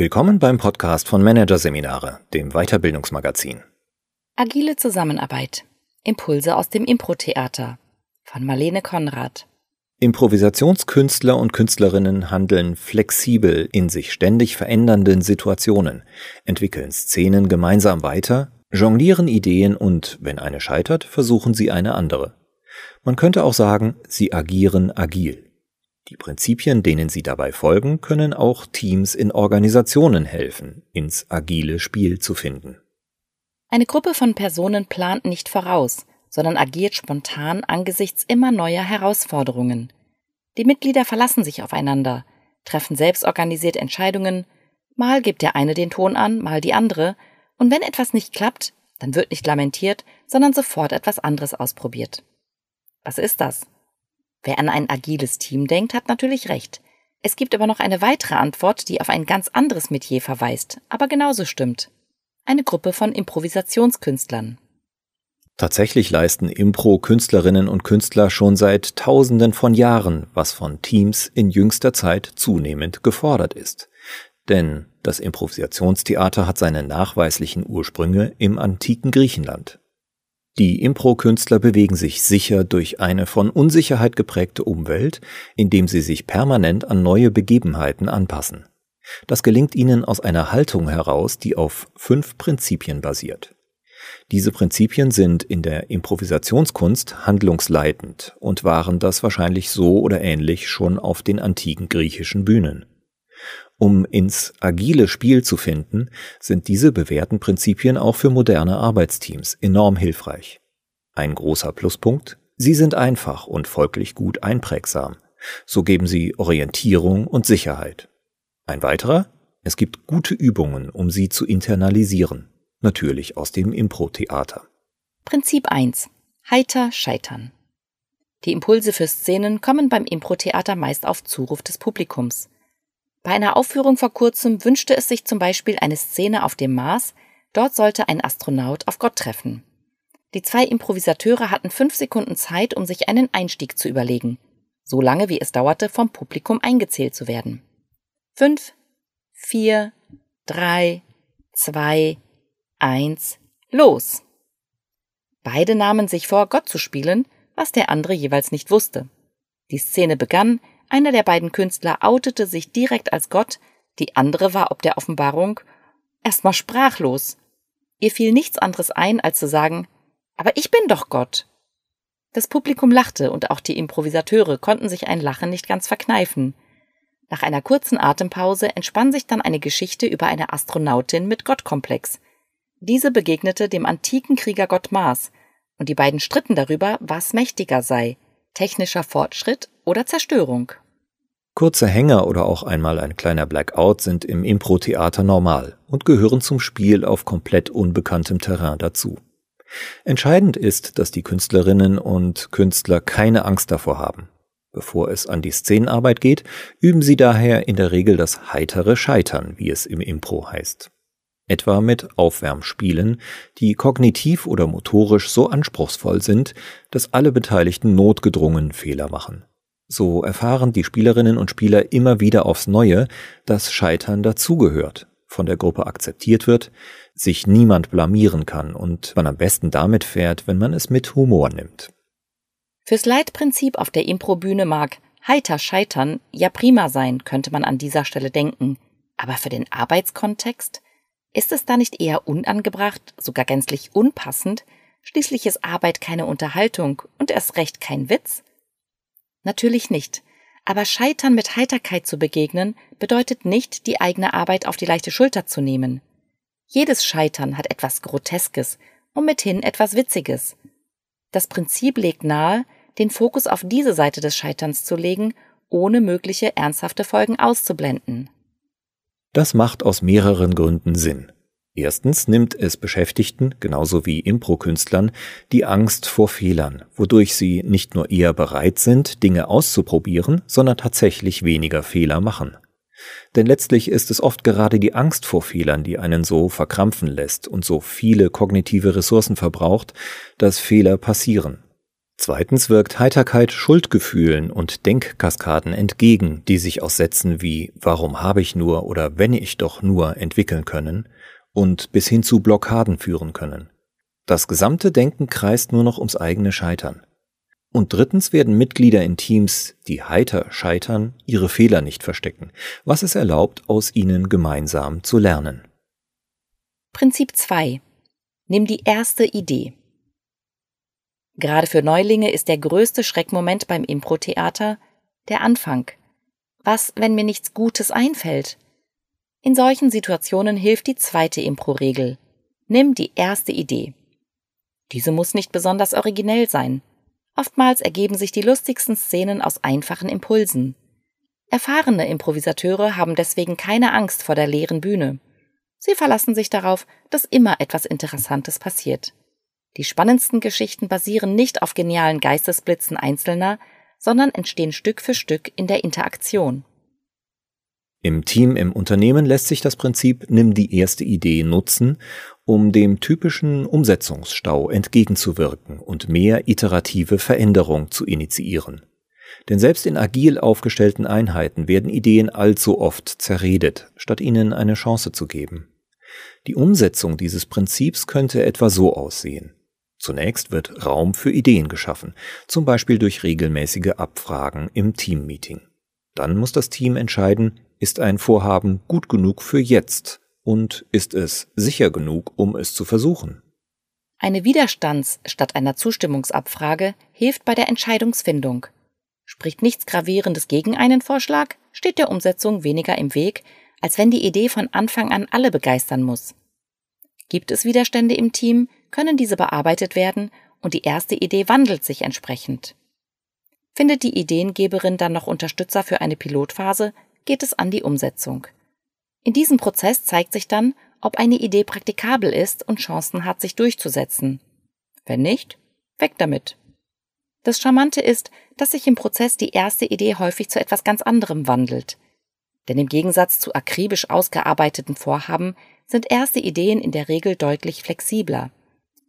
Willkommen beim Podcast von Managerseminare, dem Weiterbildungsmagazin. Agile Zusammenarbeit. Impulse aus dem Impro-Theater von Marlene Konrad. Improvisationskünstler und Künstlerinnen handeln flexibel in sich ständig verändernden Situationen, entwickeln Szenen gemeinsam weiter, jonglieren Ideen und, wenn eine scheitert, versuchen sie eine andere. Man könnte auch sagen, sie agieren agil. Die Prinzipien, denen sie dabei folgen, können auch Teams in Organisationen helfen, ins agile Spiel zu finden. Eine Gruppe von Personen plant nicht voraus, sondern agiert spontan angesichts immer neuer Herausforderungen. Die Mitglieder verlassen sich aufeinander, treffen selbstorganisiert Entscheidungen, mal gibt der eine den Ton an, mal die andere, und wenn etwas nicht klappt, dann wird nicht lamentiert, sondern sofort etwas anderes ausprobiert. Was ist das? Wer an ein agiles Team denkt, hat natürlich recht. Es gibt aber noch eine weitere Antwort, die auf ein ganz anderes Metier verweist, aber genauso stimmt. Eine Gruppe von Improvisationskünstlern. Tatsächlich leisten Impro-Künstlerinnen und Künstler schon seit Tausenden von Jahren, was von Teams in jüngster Zeit zunehmend gefordert ist. Denn das Improvisationstheater hat seine nachweislichen Ursprünge im antiken Griechenland. Die Impro-Künstler bewegen sich sicher durch eine von Unsicherheit geprägte Umwelt, indem sie sich permanent an neue Begebenheiten anpassen. Das gelingt ihnen aus einer Haltung heraus, die auf fünf Prinzipien basiert. Diese Prinzipien sind in der Improvisationskunst handlungsleitend und waren das wahrscheinlich so oder ähnlich schon auf den antiken griechischen Bühnen. Um ins agile Spiel zu finden, sind diese bewährten Prinzipien auch für moderne Arbeitsteams enorm hilfreich. Ein großer Pluspunkt, sie sind einfach und folglich gut einprägsam. So geben sie Orientierung und Sicherheit. Ein weiterer, es gibt gute Übungen, um sie zu internalisieren, natürlich aus dem Impro-Theater. Prinzip 1. Heiter scheitern. Die Impulse für Szenen kommen beim Impro-Theater meist auf Zuruf des Publikums. Bei einer Aufführung vor kurzem wünschte es sich zum Beispiel eine Szene auf dem Mars, dort sollte ein Astronaut auf Gott treffen. Die zwei Improvisateure hatten fünf Sekunden Zeit, um sich einen Einstieg zu überlegen, so lange wie es dauerte, vom Publikum eingezählt zu werden. Fünf, vier, drei, zwei, eins, los! Beide nahmen sich vor, Gott zu spielen, was der andere jeweils nicht wusste. Die Szene begann, einer der beiden Künstler outete sich direkt als Gott, die andere war ob der Offenbarung erstmal sprachlos. Ihr fiel nichts anderes ein, als zu sagen, aber ich bin doch Gott. Das Publikum lachte und auch die Improvisateure konnten sich ein Lachen nicht ganz verkneifen. Nach einer kurzen Atempause entspann sich dann eine Geschichte über eine Astronautin mit Gottkomplex. Diese begegnete dem antiken Kriegergott Mars, und die beiden stritten darüber, was mächtiger sei, technischer Fortschritt oder Zerstörung. Kurze Hänger oder auch einmal ein kleiner Blackout sind im Impro-Theater normal und gehören zum Spiel auf komplett unbekanntem Terrain dazu. Entscheidend ist, dass die Künstlerinnen und Künstler keine Angst davor haben. Bevor es an die Szenenarbeit geht, üben sie daher in der Regel das heitere Scheitern, wie es im Impro heißt. Etwa mit Aufwärmspielen, die kognitiv oder motorisch so anspruchsvoll sind, dass alle Beteiligten notgedrungen Fehler machen. So erfahren die Spielerinnen und Spieler immer wieder aufs Neue, dass Scheitern dazugehört, von der Gruppe akzeptiert wird, sich niemand blamieren kann und man am besten damit fährt, wenn man es mit Humor nimmt. Fürs Leitprinzip auf der Improbühne mag heiter scheitern ja prima sein, könnte man an dieser Stelle denken. Aber für den Arbeitskontext? Ist es da nicht eher unangebracht, sogar gänzlich unpassend? Schließlich ist Arbeit keine Unterhaltung und erst recht kein Witz. Natürlich nicht. Aber Scheitern mit Heiterkeit zu begegnen, bedeutet nicht, die eigene Arbeit auf die leichte Schulter zu nehmen. Jedes Scheitern hat etwas Groteskes und mithin etwas Witziges. Das Prinzip legt nahe, den Fokus auf diese Seite des Scheiterns zu legen, ohne mögliche ernsthafte Folgen auszublenden. Das macht aus mehreren Gründen Sinn. Erstens nimmt es Beschäftigten, genauso wie Impro-Künstlern, die Angst vor Fehlern, wodurch sie nicht nur eher bereit sind, Dinge auszuprobieren, sondern tatsächlich weniger Fehler machen. Denn letztlich ist es oft gerade die Angst vor Fehlern, die einen so verkrampfen lässt und so viele kognitive Ressourcen verbraucht, dass Fehler passieren. Zweitens wirkt Heiterkeit Schuldgefühlen und Denkkaskaden entgegen, die sich aus Sätzen wie Warum habe ich nur oder wenn ich doch nur entwickeln können und bis hin zu Blockaden führen können. Das gesamte Denken kreist nur noch ums eigene Scheitern. Und drittens werden Mitglieder in Teams, die heiter scheitern, ihre Fehler nicht verstecken, was es erlaubt, aus ihnen gemeinsam zu lernen. Prinzip 2. Nimm die erste Idee. Gerade für Neulinge ist der größte Schreckmoment beim Impro-Theater der Anfang. Was, wenn mir nichts Gutes einfällt? In solchen Situationen hilft die zweite Impro-Regel. Nimm die erste Idee. Diese muss nicht besonders originell sein. Oftmals ergeben sich die lustigsten Szenen aus einfachen Impulsen. Erfahrene Improvisateure haben deswegen keine Angst vor der leeren Bühne. Sie verlassen sich darauf, dass immer etwas Interessantes passiert. Die spannendsten Geschichten basieren nicht auf genialen Geistesblitzen Einzelner, sondern entstehen Stück für Stück in der Interaktion. Im Team im Unternehmen lässt sich das Prinzip Nimm die erste Idee nutzen, um dem typischen Umsetzungsstau entgegenzuwirken und mehr iterative Veränderung zu initiieren. Denn selbst in agil aufgestellten Einheiten werden Ideen allzu oft zerredet, statt ihnen eine Chance zu geben. Die Umsetzung dieses Prinzips könnte etwa so aussehen. Zunächst wird Raum für Ideen geschaffen, zum Beispiel durch regelmäßige Abfragen im Teammeeting. Dann muss das Team entscheiden, ist ein Vorhaben gut genug für jetzt und ist es sicher genug, um es zu versuchen. Eine Widerstands- statt einer Zustimmungsabfrage hilft bei der Entscheidungsfindung. Spricht nichts Gravierendes gegen einen Vorschlag, steht der Umsetzung weniger im Weg, als wenn die Idee von Anfang an alle begeistern muss. Gibt es Widerstände im Team, können diese bearbeitet werden und die erste Idee wandelt sich entsprechend. Findet die Ideengeberin dann noch Unterstützer für eine Pilotphase, geht es an die Umsetzung. In diesem Prozess zeigt sich dann, ob eine Idee praktikabel ist und Chancen hat, sich durchzusetzen. Wenn nicht, weg damit. Das Charmante ist, dass sich im Prozess die erste Idee häufig zu etwas ganz anderem wandelt. Denn im Gegensatz zu akribisch ausgearbeiteten Vorhaben sind erste Ideen in der Regel deutlich flexibler.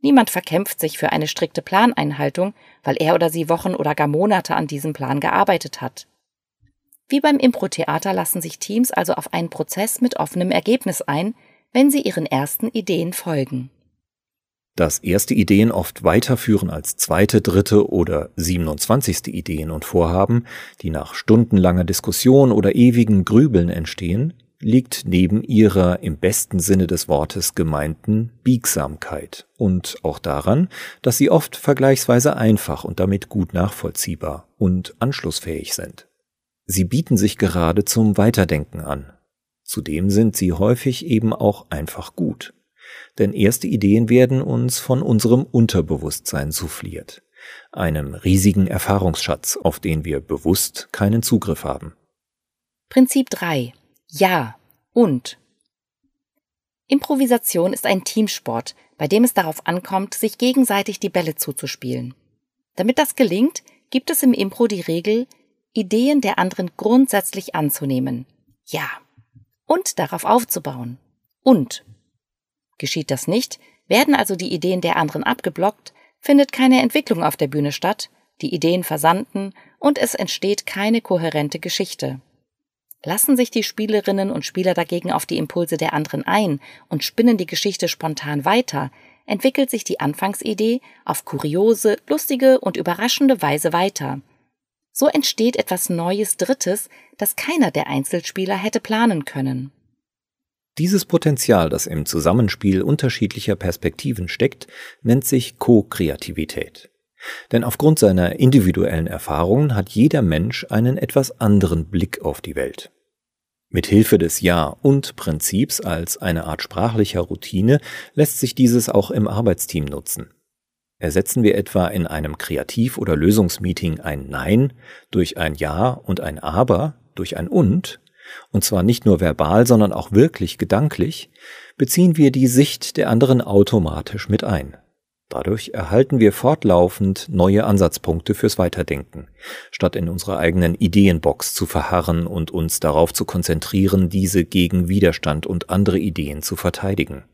Niemand verkämpft sich für eine strikte Planeinhaltung, weil er oder sie Wochen oder gar Monate an diesem Plan gearbeitet hat. Wie beim Impro-Theater lassen sich Teams also auf einen Prozess mit offenem Ergebnis ein, wenn sie ihren ersten Ideen folgen. Dass erste Ideen oft weiterführen als zweite, dritte oder 27. Ideen und Vorhaben, die nach stundenlanger Diskussion oder ewigen Grübeln entstehen, liegt neben ihrer im besten Sinne des Wortes gemeinten Biegsamkeit und auch daran, dass sie oft vergleichsweise einfach und damit gut nachvollziehbar und anschlussfähig sind. Sie bieten sich gerade zum Weiterdenken an. Zudem sind sie häufig eben auch einfach gut. Denn erste Ideen werden uns von unserem Unterbewusstsein souffliert, einem riesigen Erfahrungsschatz, auf den wir bewusst keinen Zugriff haben. Prinzip 3 ja und. Improvisation ist ein Teamsport, bei dem es darauf ankommt, sich gegenseitig die Bälle zuzuspielen. Damit das gelingt, gibt es im Impro die Regel, Ideen der anderen grundsätzlich anzunehmen. Ja. Und darauf aufzubauen. Und. Geschieht das nicht, werden also die Ideen der anderen abgeblockt, findet keine Entwicklung auf der Bühne statt, die Ideen versanden und es entsteht keine kohärente Geschichte. Lassen sich die Spielerinnen und Spieler dagegen auf die Impulse der anderen ein und spinnen die Geschichte spontan weiter, entwickelt sich die Anfangsidee auf kuriose, lustige und überraschende Weise weiter. So entsteht etwas Neues Drittes, das keiner der Einzelspieler hätte planen können. Dieses Potenzial, das im Zusammenspiel unterschiedlicher Perspektiven steckt, nennt sich Co-Kreativität. Denn aufgrund seiner individuellen Erfahrungen hat jeder Mensch einen etwas anderen Blick auf die Welt. Mit Hilfe des Ja und Prinzips als eine Art sprachlicher Routine lässt sich dieses auch im Arbeitsteam nutzen. Ersetzen wir etwa in einem Kreativ- oder Lösungsmeeting ein Nein durch ein Ja und ein Aber durch ein Und, und zwar nicht nur verbal, sondern auch wirklich gedanklich, beziehen wir die Sicht der anderen automatisch mit ein. Dadurch erhalten wir fortlaufend neue Ansatzpunkte fürs Weiterdenken, statt in unserer eigenen Ideenbox zu verharren und uns darauf zu konzentrieren, diese gegen Widerstand und andere Ideen zu verteidigen.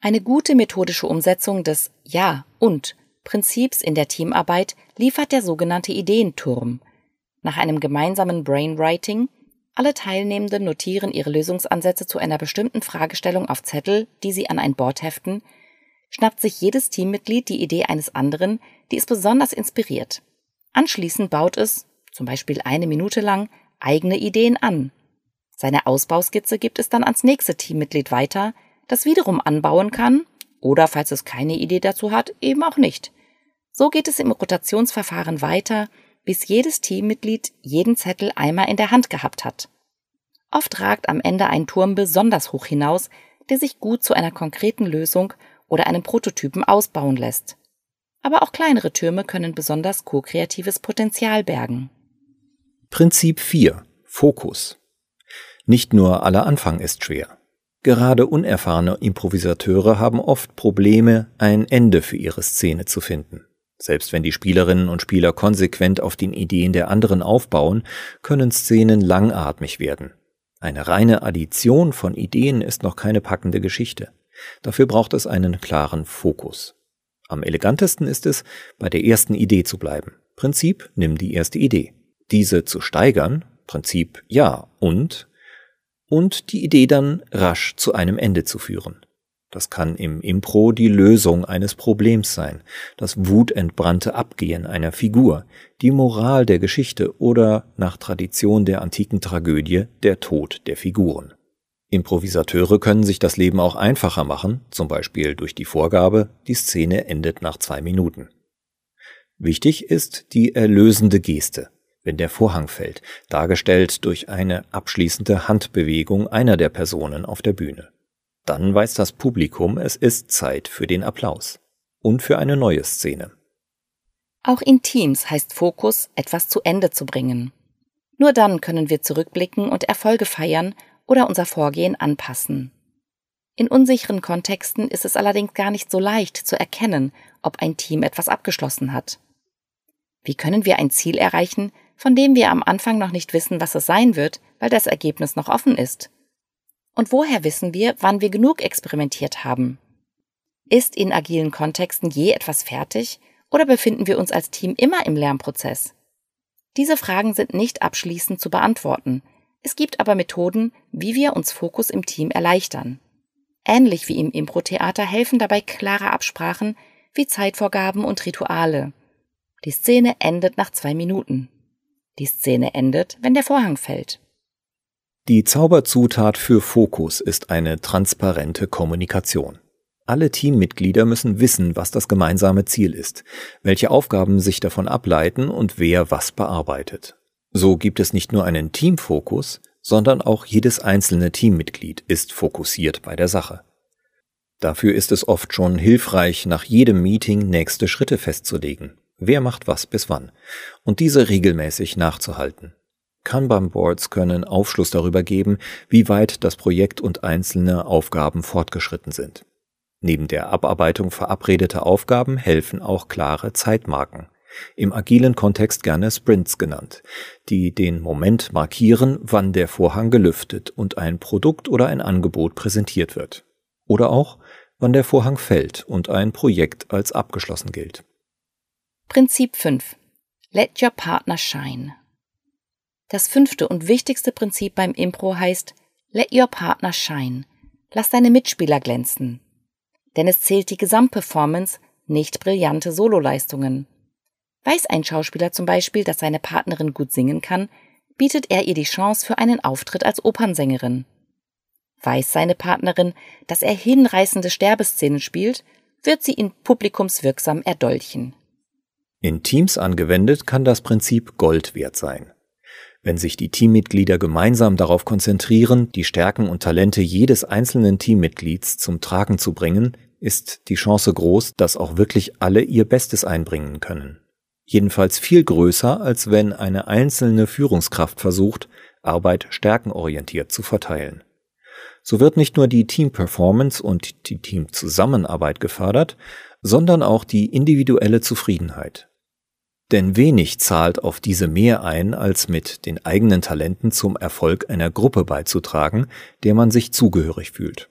Eine gute methodische Umsetzung des Ja und Prinzips in der Teamarbeit liefert der sogenannte Ideenturm. Nach einem gemeinsamen Brainwriting alle Teilnehmenden notieren ihre Lösungsansätze zu einer bestimmten Fragestellung auf Zettel, die sie an ein Board heften, schnappt sich jedes Teammitglied die Idee eines anderen, die es besonders inspiriert. Anschließend baut es, zum Beispiel eine Minute lang, eigene Ideen an. Seine Ausbauskizze gibt es dann ans nächste Teammitglied weiter, das wiederum anbauen kann oder, falls es keine Idee dazu hat, eben auch nicht. So geht es im Rotationsverfahren weiter, bis jedes Teammitglied jeden Zettel einmal in der Hand gehabt hat. Oft ragt am Ende ein Turm besonders hoch hinaus, der sich gut zu einer konkreten Lösung oder einem Prototypen ausbauen lässt. Aber auch kleinere Türme können besonders ko-kreatives Potenzial bergen. Prinzip 4. Fokus. Nicht nur aller Anfang ist schwer. Gerade unerfahrene Improvisateure haben oft Probleme, ein Ende für ihre Szene zu finden. Selbst wenn die Spielerinnen und Spieler konsequent auf den Ideen der anderen aufbauen, können Szenen langatmig werden. Eine reine Addition von Ideen ist noch keine packende Geschichte. Dafür braucht es einen klaren Fokus. Am elegantesten ist es, bei der ersten Idee zu bleiben. Prinzip, nimm die erste Idee. Diese zu steigern, Prinzip ja und, und die Idee dann rasch zu einem Ende zu führen. Das kann im Impro die Lösung eines Problems sein, das wutentbrannte Abgehen einer Figur, die Moral der Geschichte oder nach Tradition der antiken Tragödie der Tod der Figuren. Improvisateure können sich das Leben auch einfacher machen, zum Beispiel durch die Vorgabe, die Szene endet nach zwei Minuten. Wichtig ist die erlösende Geste, wenn der Vorhang fällt, dargestellt durch eine abschließende Handbewegung einer der Personen auf der Bühne. Dann weiß das Publikum, es ist Zeit für den Applaus und für eine neue Szene. Auch in Teams heißt Fokus, etwas zu Ende zu bringen. Nur dann können wir zurückblicken und Erfolge feiern oder unser Vorgehen anpassen. In unsicheren Kontexten ist es allerdings gar nicht so leicht zu erkennen, ob ein Team etwas abgeschlossen hat. Wie können wir ein Ziel erreichen, von dem wir am Anfang noch nicht wissen, was es sein wird, weil das Ergebnis noch offen ist? Und woher wissen wir, wann wir genug experimentiert haben? Ist in agilen Kontexten je etwas fertig oder befinden wir uns als Team immer im Lernprozess? Diese Fragen sind nicht abschließend zu beantworten. Es gibt aber Methoden, wie wir uns Fokus im Team erleichtern. Ähnlich wie im Impro-Theater helfen dabei klare Absprachen wie Zeitvorgaben und Rituale. Die Szene endet nach zwei Minuten. Die Szene endet, wenn der Vorhang fällt. Die Zauberzutat für Fokus ist eine transparente Kommunikation. Alle Teammitglieder müssen wissen, was das gemeinsame Ziel ist, welche Aufgaben sich davon ableiten und wer was bearbeitet. So gibt es nicht nur einen Teamfokus, sondern auch jedes einzelne Teammitglied ist fokussiert bei der Sache. Dafür ist es oft schon hilfreich, nach jedem Meeting nächste Schritte festzulegen. Wer macht was bis wann? Und diese regelmäßig nachzuhalten. Kanban-Boards können Aufschluss darüber geben, wie weit das Projekt und einzelne Aufgaben fortgeschritten sind. Neben der Abarbeitung verabredeter Aufgaben helfen auch klare Zeitmarken, im agilen Kontext gerne Sprints genannt, die den Moment markieren, wann der Vorhang gelüftet und ein Produkt oder ein Angebot präsentiert wird. Oder auch, wann der Vorhang fällt und ein Projekt als abgeschlossen gilt. Prinzip 5. Let your partner shine. Das fünfte und wichtigste Prinzip beim Impro heißt Let your partner shine. Lass deine Mitspieler glänzen. Denn es zählt die Gesamtperformance, nicht brillante Sololeistungen. Weiß ein Schauspieler zum Beispiel, dass seine Partnerin gut singen kann, bietet er ihr die Chance für einen Auftritt als Opernsängerin. Weiß seine Partnerin, dass er hinreißende Sterbeszenen spielt, wird sie ihn publikumswirksam erdolchen. In Teams angewendet kann das Prinzip Gold wert sein. Wenn sich die Teammitglieder gemeinsam darauf konzentrieren, die Stärken und Talente jedes einzelnen Teammitglieds zum Tragen zu bringen, ist die Chance groß, dass auch wirklich alle ihr Bestes einbringen können. Jedenfalls viel größer, als wenn eine einzelne Führungskraft versucht, Arbeit stärkenorientiert zu verteilen. So wird nicht nur die Teamperformance und die Teamzusammenarbeit gefördert, sondern auch die individuelle Zufriedenheit. Denn wenig zahlt auf diese mehr ein, als mit den eigenen Talenten zum Erfolg einer Gruppe beizutragen, der man sich zugehörig fühlt.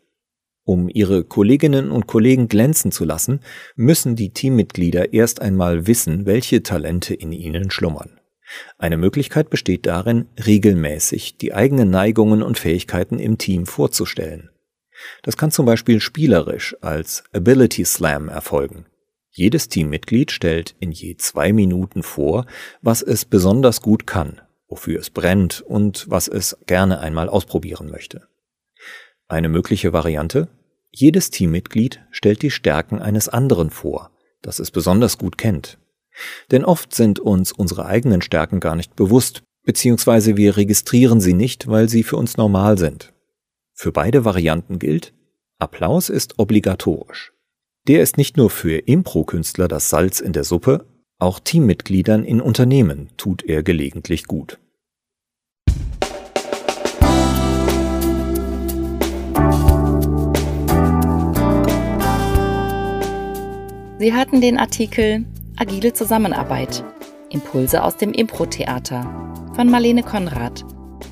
Um ihre Kolleginnen und Kollegen glänzen zu lassen, müssen die Teammitglieder erst einmal wissen, welche Talente in ihnen schlummern. Eine Möglichkeit besteht darin, regelmäßig die eigenen Neigungen und Fähigkeiten im Team vorzustellen. Das kann zum Beispiel spielerisch als Ability Slam erfolgen. Jedes Teammitglied stellt in je zwei Minuten vor, was es besonders gut kann, wofür es brennt und was es gerne einmal ausprobieren möchte. Eine mögliche Variante? Jedes Teammitglied stellt die Stärken eines anderen vor, das es besonders gut kennt. Denn oft sind uns unsere eigenen Stärken gar nicht bewusst, beziehungsweise wir registrieren sie nicht, weil sie für uns normal sind. Für beide Varianten gilt, Applaus ist obligatorisch. Der ist nicht nur für Impro-Künstler das Salz in der Suppe, auch Teammitgliedern in Unternehmen tut er gelegentlich gut. Sie hatten den Artikel Agile Zusammenarbeit. Impulse aus dem Impro-Theater von Marlene Konrad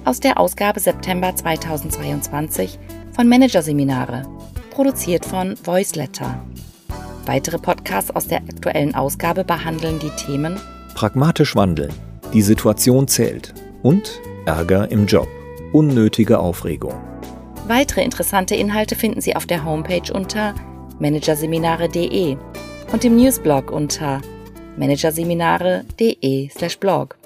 aus der Ausgabe September 2022 von Managerseminare, produziert von Voiceletter. Weitere Podcasts aus der aktuellen Ausgabe behandeln die Themen Pragmatisch wandeln, die Situation zählt und Ärger im Job, unnötige Aufregung. Weitere interessante Inhalte finden Sie auf der Homepage unter managerseminare.de und im Newsblog unter managerseminare.de/blog.